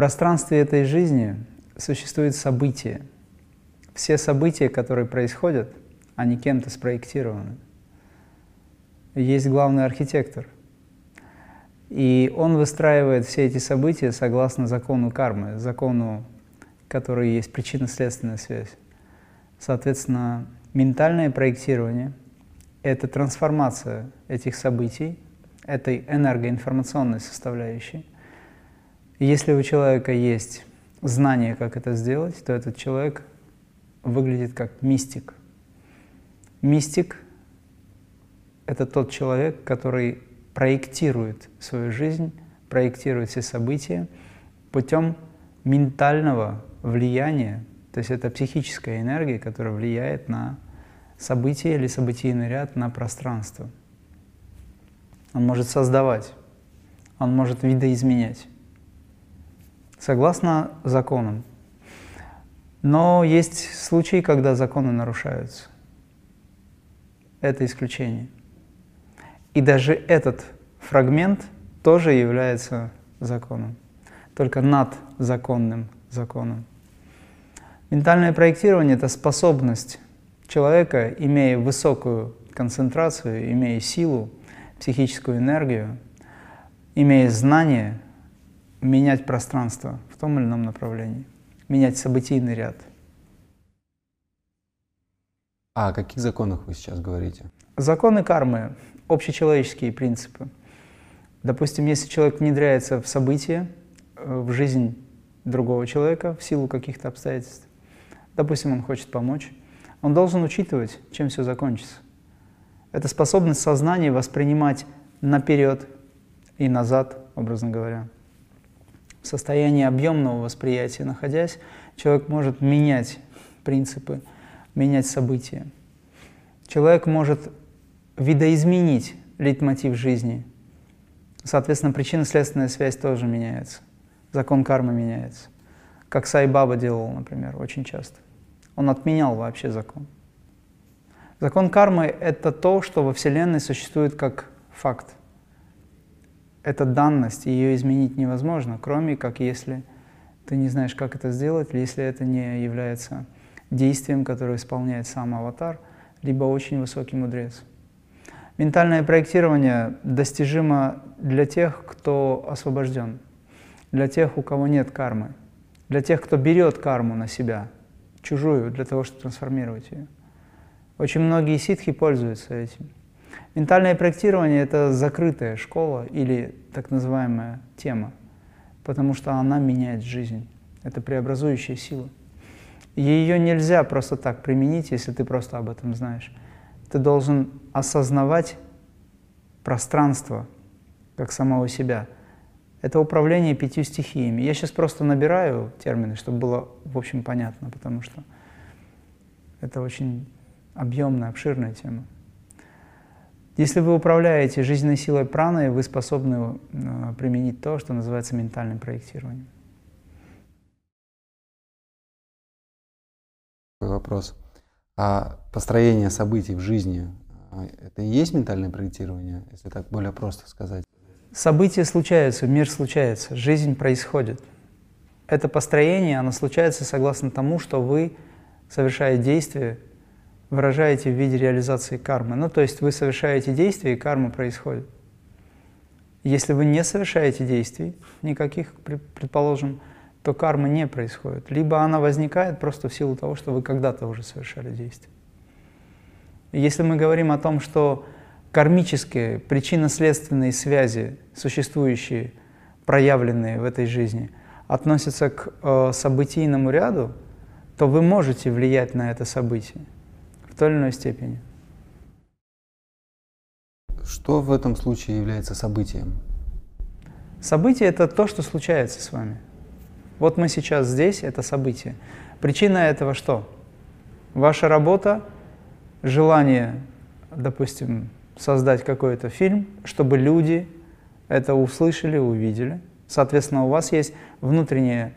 пространстве этой жизни существуют события. Все события, которые происходят, они кем-то спроектированы. Есть главный архитектор. И он выстраивает все эти события согласно закону кармы, закону, который есть причинно-следственная связь. Соответственно, ментальное проектирование — это трансформация этих событий, этой энергоинформационной составляющей. И если у человека есть знание, как это сделать, то этот человек выглядит как мистик. Мистик — это тот человек, который проектирует свою жизнь, проектирует все события путем ментального влияния то есть это психическая энергия, которая влияет на событие или событийный ряд, на пространство. Он может создавать, он может видоизменять, согласно законам. Но есть случаи, когда законы нарушаются. Это исключение. И даже этот фрагмент тоже является законом, только над законным законом. Ментальное проектирование — это способность человека, имея высокую концентрацию, имея силу, психическую энергию, имея знания, менять пространство в том или ином направлении, менять событийный ряд. А о каких законах вы сейчас говорите? Законы кармы, общечеловеческие принципы. Допустим, если человек внедряется в события, э, в жизнь другого человека в силу каких-то обстоятельств, допустим, он хочет помочь, он должен учитывать, чем все закончится. Это способность сознания воспринимать наперед и назад, образно говоря. В состоянии объемного восприятия находясь, человек может менять принципы, менять события. Человек может видоизменить лейтмотив жизни. Соответственно, причинно-следственная связь тоже меняется. Закон кармы меняется. Как Сай Баба делал, например, очень часто. Он отменял вообще закон. Закон кармы — это то, что во Вселенной существует как факт. Это данность, ее изменить невозможно, кроме как если ты не знаешь, как это сделать, если это не является действием, которое исполняет сам аватар, либо очень высокий мудрец. Ментальное проектирование достижимо для тех, кто освобожден, для тех, у кого нет кармы для тех, кто берет карму на себя, чужую, для того, чтобы трансформировать ее. Очень многие ситхи пользуются этим. Ментальное проектирование — это закрытая школа или так называемая тема, потому что она меняет жизнь. Это преобразующая сила. Ее нельзя просто так применить, если ты просто об этом знаешь. Ты должен осознавать пространство как самого себя — это управление пятью стихиями. Я сейчас просто набираю термины, чтобы было, в общем, понятно, потому что это очень объемная, обширная тема. Если вы управляете жизненной силой праны, вы способны э, применить то, что называется ментальным проектированием. Вопрос. А построение событий в жизни э, — это и есть ментальное проектирование, если так более просто сказать? События случаются, мир случается, жизнь происходит. Это построение, оно случается согласно тому, что вы, совершая действие, выражаете в виде реализации кармы. Ну, то есть вы совершаете действия, и карма происходит. Если вы не совершаете действий, никаких, предположим, то карма не происходит. Либо она возникает просто в силу того, что вы когда-то уже совершали действие. Если мы говорим о том, что кармические причинно-следственные связи, существующие, проявленные в этой жизни, относятся к э, событийному ряду, то вы можете влиять на это событие той или иной степени. Что в этом случае является событием? Событие — это то, что случается с вами. Вот мы сейчас здесь — это событие. Причина этого что? Ваша работа, желание, допустим, создать какой-то фильм, чтобы люди это услышали, увидели. Соответственно, у вас есть внутреннее,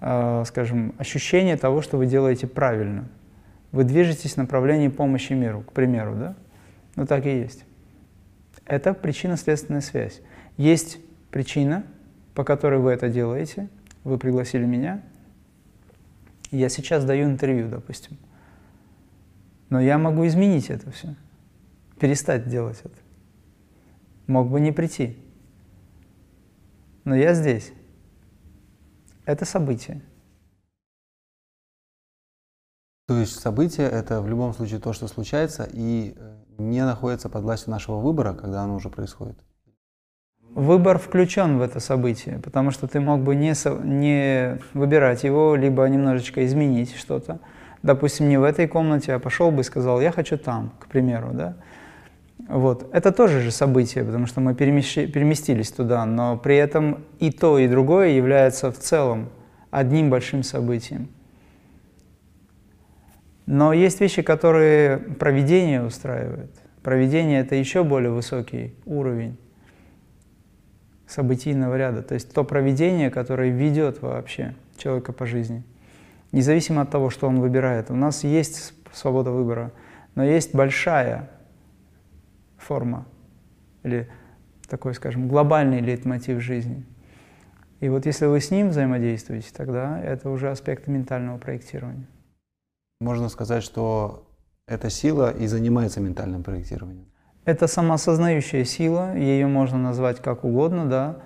э, скажем, ощущение того, что вы делаете правильно. Вы движетесь в направлении помощи миру, к примеру, да? Ну так и есть. Это причинно-следственная связь. Есть причина, по которой вы это делаете, вы пригласили меня, я сейчас даю интервью, допустим. Но я могу изменить это все, перестать делать это. Мог бы не прийти. Но я здесь. Это событие. То есть событие – это в любом случае то, что случается, и э, не находится под властью нашего выбора, когда оно уже происходит? Выбор включен в это событие, потому что ты мог бы не, не выбирать его, либо немножечко изменить что-то. Допустим, не в этой комнате, а пошел бы и сказал, я хочу там, к примеру, да? Вот. Это тоже же событие, потому что мы переместились туда, но при этом и то, и другое является в целом одним большим событием. Но есть вещи, которые проведение устраивает. Проведение – это еще более высокий уровень событийного ряда. То есть то проведение, которое ведет вообще человека по жизни. Независимо от того, что он выбирает. У нас есть свобода выбора, но есть большая форма или такой, скажем, глобальный лейтмотив жизни. И вот если вы с ним взаимодействуете, тогда это уже аспект ментального проектирования. Можно сказать, что эта сила и занимается ментальным проектированием. Это самоосознающая сила, ее можно назвать как угодно, да,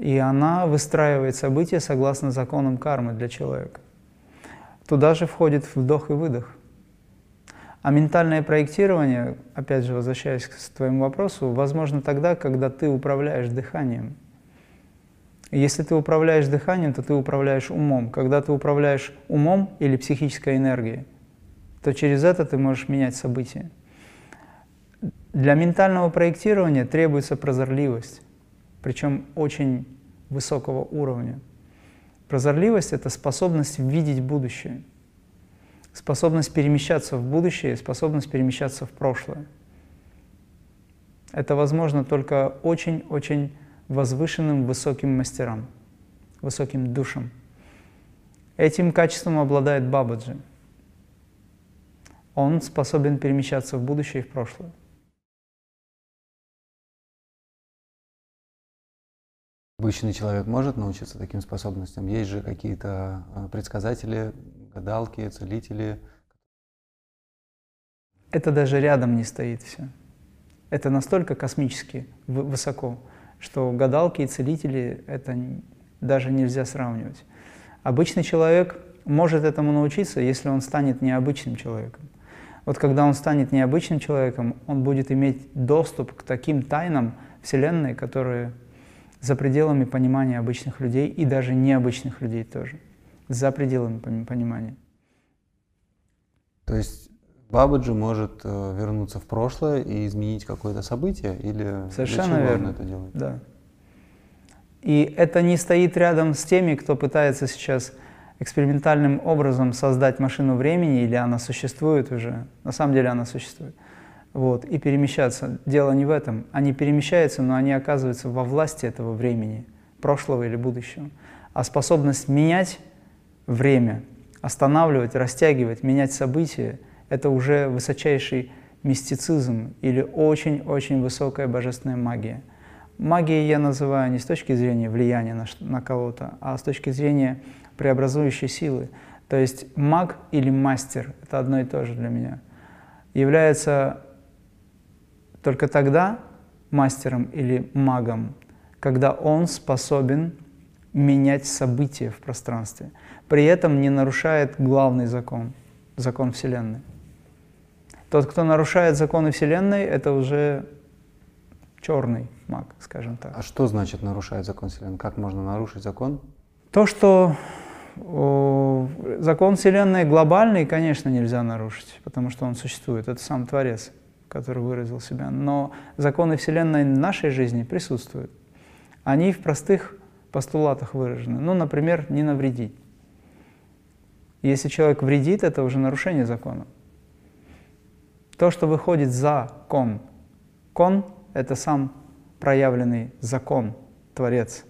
и она выстраивает события согласно законам кармы для человека. Туда же входит вдох и выдох. А ментальное проектирование, опять же, возвращаясь к твоему вопросу, возможно тогда, когда ты управляешь дыханием. Если ты управляешь дыханием, то ты управляешь умом. Когда ты управляешь умом или психической энергией, то через это ты можешь менять события. Для ментального проектирования требуется прозорливость, причем очень высокого уровня. Прозорливость – это способность видеть будущее – способность перемещаться в будущее, способность перемещаться в прошлое. Это возможно только очень-очень возвышенным высоким мастерам, высоким душам. Этим качеством обладает Бабаджи. Он способен перемещаться в будущее и в прошлое. Обычный человек может научиться таким способностям? Есть же какие-то а, предсказатели, гадалки, целители. Это даже рядом не стоит все. Это настолько космически высоко, что гадалки и целители это даже нельзя сравнивать. Обычный человек может этому научиться, если он станет необычным человеком. Вот когда он станет необычным человеком, он будет иметь доступ к таким тайнам Вселенной, которые за пределами понимания обычных людей и даже необычных людей тоже за пределами понимания. То есть Бабаджи может э, вернуться в прошлое и изменить какое-то событие или Совершенно для чего верно. он это делает? Да. И это не стоит рядом с теми, кто пытается сейчас экспериментальным образом создать машину времени, или она существует уже, на самом деле она существует, вот, и перемещаться. Дело не в этом. Они перемещаются, но они оказываются во власти этого времени, прошлого или будущего. А способность менять время, останавливать, растягивать, менять события – это уже высочайший мистицизм или очень-очень высокая божественная магия. Магией я называю не с точки зрения влияния на, на кого-то, а с точки зрения преобразующей силы. То есть маг или мастер – это одно и то же для меня. Является только тогда мастером или магом, когда он способен менять события в пространстве – при этом не нарушает главный закон, закон Вселенной. Тот, кто нарушает законы Вселенной, это уже черный маг, скажем так. А что значит нарушает закон Вселенной? Как можно нарушить закон? То, что о, закон Вселенной глобальный, конечно, нельзя нарушить, потому что он существует. Это сам Творец, который выразил себя. Но законы Вселенной в нашей жизни присутствуют. Они в простых постулатах выражены. Ну, например, не навредить. Если человек вредит, это уже нарушение закона. То, что выходит за кон. Кон — это сам проявленный закон, Творец.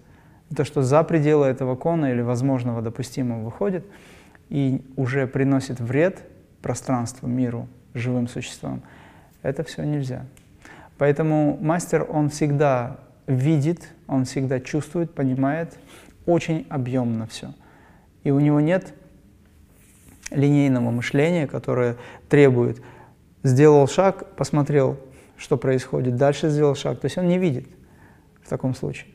То, что за пределы этого кона или возможного допустимого выходит и уже приносит вред пространству, миру, живым существам, это все нельзя. Поэтому мастер, он всегда видит, он всегда чувствует, понимает очень объемно все. И у него нет линейного мышления, которое требует сделал шаг, посмотрел, что происходит, дальше сделал шаг. То есть он не видит в таком случае.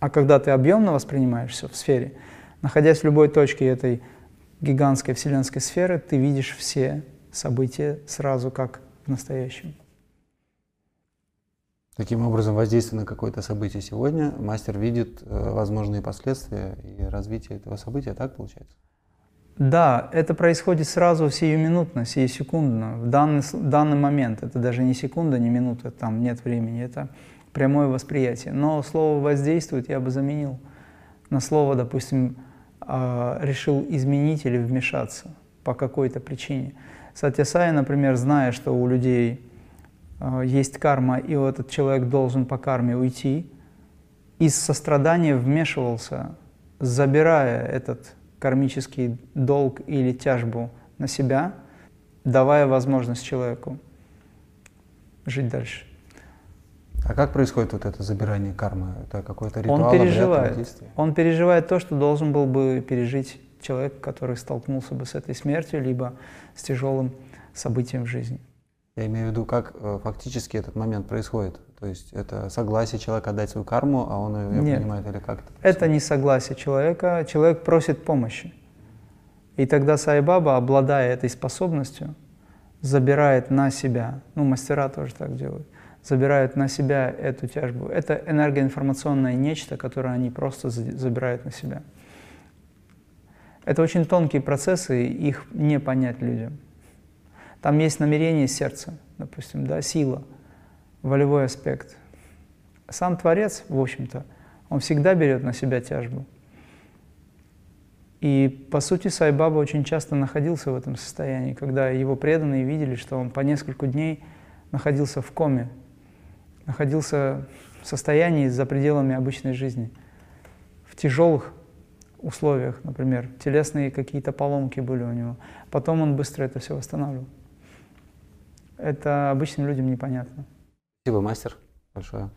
А когда ты объемно воспринимаешь все в сфере, находясь в любой точке этой гигантской вселенской сферы, ты видишь все события сразу как в настоящем. Таким образом, воздействие на какое-то событие сегодня, мастер видит э, возможные последствия и развитие этого события, так получается? Да, это происходит сразу, сиюминутно, сиюсекундно, в данный, данный момент. Это даже не секунда, не минута, там нет времени, это прямое восприятие. Но слово «воздействует» я бы заменил на слово, допустим, а, решил изменить или вмешаться по какой-то причине. Сатьясай, например, зная, что у людей а, есть карма, и этот человек должен по карме уйти, из сострадания вмешивался, забирая этот кармический долг или тяжбу на себя, давая возможность человеку жить дальше. А как происходит вот это забирание кармы? Это какой-то ритуал, он переживает, Он переживает то, что должен был бы пережить человек, который столкнулся бы с этой смертью, либо с тяжелым событием в жизни. Я имею в виду, как э, фактически этот момент происходит. То есть это согласие человека отдать свою карму, а он ее Нет, принимает или как это? Это не согласие человека. Человек просит помощи. И тогда Сайбаба, обладая этой способностью, забирает на себя, ну, мастера тоже так делают, забирают на себя эту тяжбу. Это энергоинформационное нечто, которое они просто забирают на себя. Это очень тонкие процессы, их не понять людям. Там есть намерение сердца, допустим, да, сила, волевой аспект. Сам Творец, в общем-то, он всегда берет на себя тяжбу. И, по сути, Сайбаба очень часто находился в этом состоянии, когда его преданные видели, что он по несколько дней находился в коме, находился в состоянии за пределами обычной жизни, в тяжелых условиях, например, телесные какие-то поломки были у него. Потом он быстро это все восстанавливал это обычным людям непонятно. Спасибо, мастер, большое.